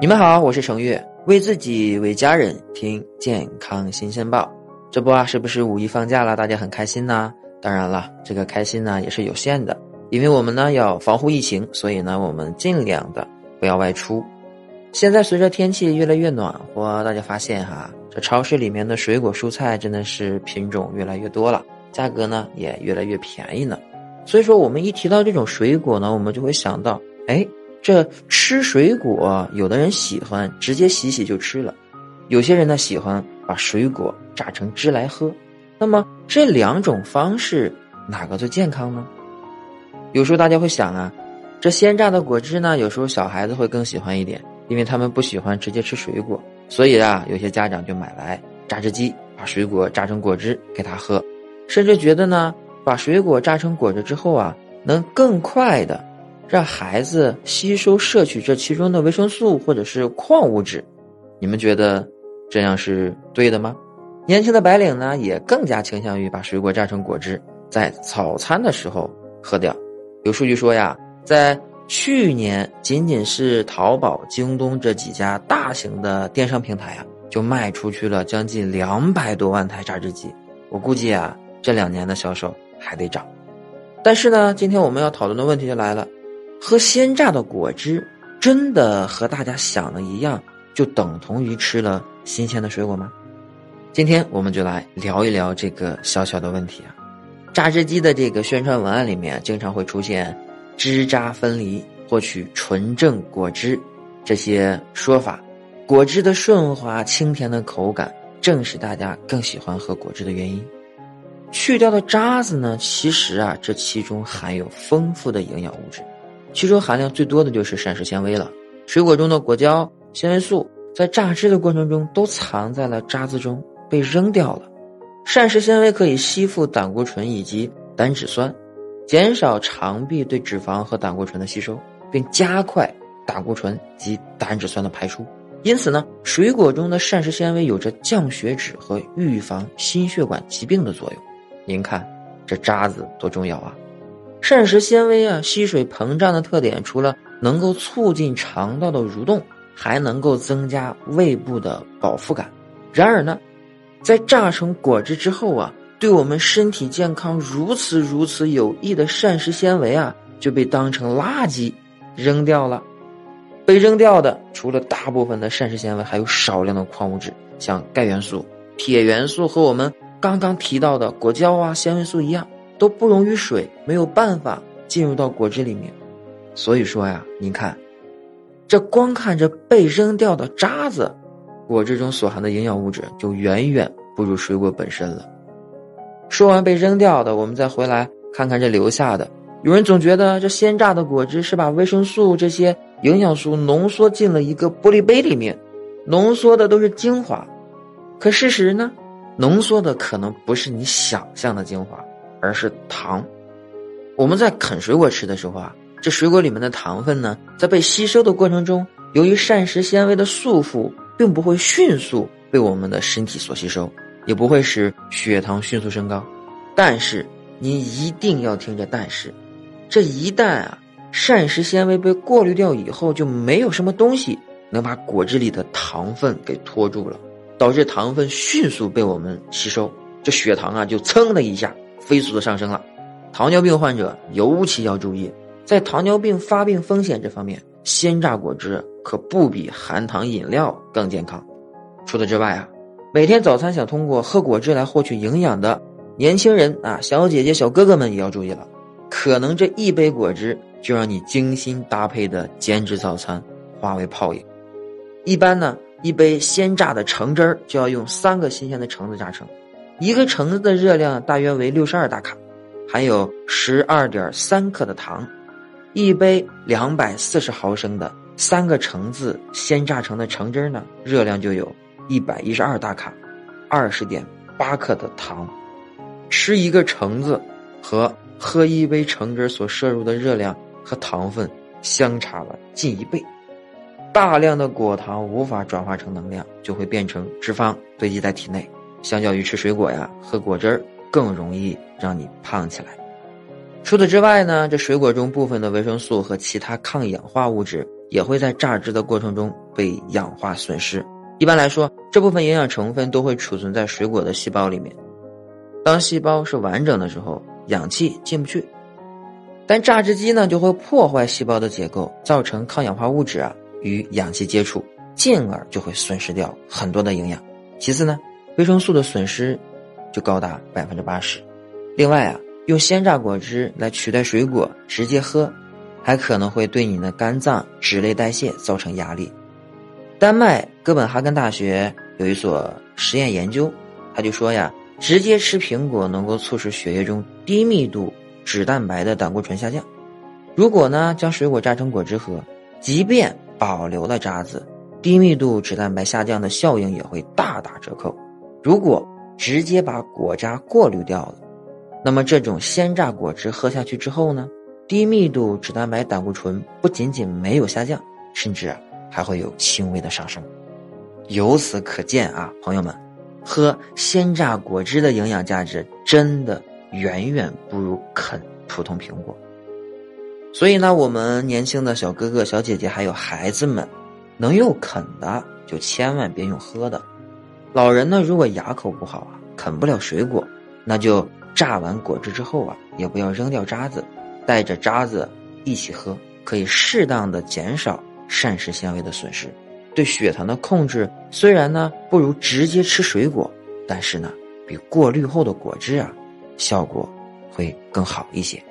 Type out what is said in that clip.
你们好，我是程月，为自己为家人听健康新鲜报。这不啊，是不是五一放假了？大家很开心呢。当然了，这个开心呢也是有限的，因为我们呢要防护疫情，所以呢我们尽量的不要外出。现在随着天气越来越暖和，大家发现哈，这超市里面的水果蔬菜真的是品种越来越多了，价格呢也越来越便宜呢。所以说，我们一提到这种水果呢，我们就会想到，哎。这吃水果，有的人喜欢直接洗洗就吃了，有些人呢喜欢把水果榨成汁来喝。那么这两种方式哪个最健康呢？有时候大家会想啊，这鲜榨的果汁呢，有时候小孩子会更喜欢一点，因为他们不喜欢直接吃水果，所以啊，有些家长就买来榨汁机，把水果榨成果汁给他喝，甚至觉得呢，把水果榨成果汁之后啊，能更快的。让孩子吸收摄取这其中的维生素或者是矿物质，你们觉得这样是对的吗？年轻的白领呢，也更加倾向于把水果榨成果汁，在早餐的时候喝掉。有数据说呀，在去年，仅仅是淘宝、京东这几家大型的电商平台啊，就卖出去了将近两百多万台榨汁机。我估计啊，这两年的销售还得涨。但是呢，今天我们要讨论的问题就来了。喝鲜榨的果汁，真的和大家想的一样，就等同于吃了新鲜的水果吗？今天我们就来聊一聊这个小小的问题啊。榨汁机的这个宣传文案里面，经常会出现“汁渣分离，获取纯正果汁”这些说法。果汁的顺滑清甜的口感，正是大家更喜欢喝果汁的原因。去掉的渣子呢，其实啊，这其中含有丰富的营养物质。其中含量最多的就是膳食纤维了。水果中的果胶、纤维素在榨汁的过程中都藏在了渣子中，被扔掉了。膳食纤维可以吸附胆固醇以及胆脂酸，减少肠壁对脂肪和胆固醇的吸收，并加快胆固醇及胆脂酸的排出。因此呢，水果中的膳食纤维有着降血脂和预防心血管疾病的作用。您看，这渣子多重要啊！膳食纤维啊，吸水膨胀的特点，除了能够促进肠道的蠕动，还能够增加胃部的饱腹感。然而呢，在榨成果汁之后啊，对我们身体健康如此如此有益的膳食纤维啊，就被当成垃圾扔掉了。被扔掉的，除了大部分的膳食纤维，还有少量的矿物质，像钙元素、铁元素和我们刚刚提到的果胶啊、纤维素一样。都不溶于水，没有办法进入到果汁里面，所以说呀，您看，这光看着被扔掉的渣子，果汁中所含的营养物质就远远不如水果本身了。说完被扔掉的，我们再回来看看这留下的。有人总觉得这鲜榨的果汁是把维生素这些营养素浓缩进了一个玻璃杯里面，浓缩的都是精华，可事实呢，浓缩的可能不是你想象的精华。而是糖。我们在啃水果吃的时候啊，这水果里面的糖分呢，在被吸收的过程中，由于膳食纤维的束缚，并不会迅速被我们的身体所吸收，也不会使血糖迅速升高。但是，你一定要听着，但是，这一旦啊，膳食纤维被过滤掉以后，就没有什么东西能把果汁里的糖分给拖住了，导致糖分迅速被我们吸收，这血糖啊，就噌的一下。飞速的上升了，糖尿病患者尤其要注意，在糖尿病发病风险这方面，鲜榨果汁可不比含糖饮料更健康。除此之外啊，每天早餐想通过喝果汁来获取营养的年轻人啊，小姐姐、小哥哥们也要注意了，可能这一杯果汁就让你精心搭配的减脂早餐化为泡影。一般呢，一杯鲜榨的橙汁儿就要用三个新鲜的橙子榨成。一个橙子的热量大约为六十二大卡，含有十二点三克的糖，一杯两百四十毫升的三个橙子鲜榨成的橙汁呢，热量就有一百一十二大卡，二十点八克的糖。吃一个橙子和喝一杯橙汁所摄入的热量和糖分相差了近一倍。大量的果糖无法转化成能量，就会变成脂肪堆积在体内。相较于吃水果呀，喝果汁儿更容易让你胖起来。除此之外呢，这水果中部分的维生素和其他抗氧化物质也会在榨汁的过程中被氧化损失。一般来说，这部分营养成分都会储存在水果的细胞里面。当细胞是完整的时候，氧气进不去，但榨汁机呢就会破坏细胞的结构，造成抗氧化物质啊与氧气接触，进而就会损失掉很多的营养。其次呢，维生素的损失就高达百分之八十。另外啊，用鲜榨果汁来取代水果直接喝，还可能会对你的肝脏脂类代谢造成压力。丹麦哥本哈根大学有一所实验研究，他就说呀。直接吃苹果能够促使血液中低密度脂蛋白的胆固醇下降。如果呢将水果榨成果汁喝，即便保留了渣子，低密度脂蛋白下降的效应也会大打折扣。如果直接把果渣过滤掉了，那么这种鲜榨果汁喝下去之后呢，低密度脂蛋白胆固醇不仅仅没有下降，甚至还会有轻微的上升。由此可见啊，朋友们。喝鲜榨果汁的营养价值真的远远不如啃普通苹果，所以呢，我们年轻的小哥哥、小姐姐还有孩子们，能用啃的就千万别用喝的。老人呢，如果牙口不好啊，啃不了水果，那就榨完果汁之后啊，也不要扔掉渣子，带着渣子一起喝，可以适当的减少膳食纤维的损失。对血糖的控制虽然呢不如直接吃水果，但是呢比过滤后的果汁啊效果会更好一些。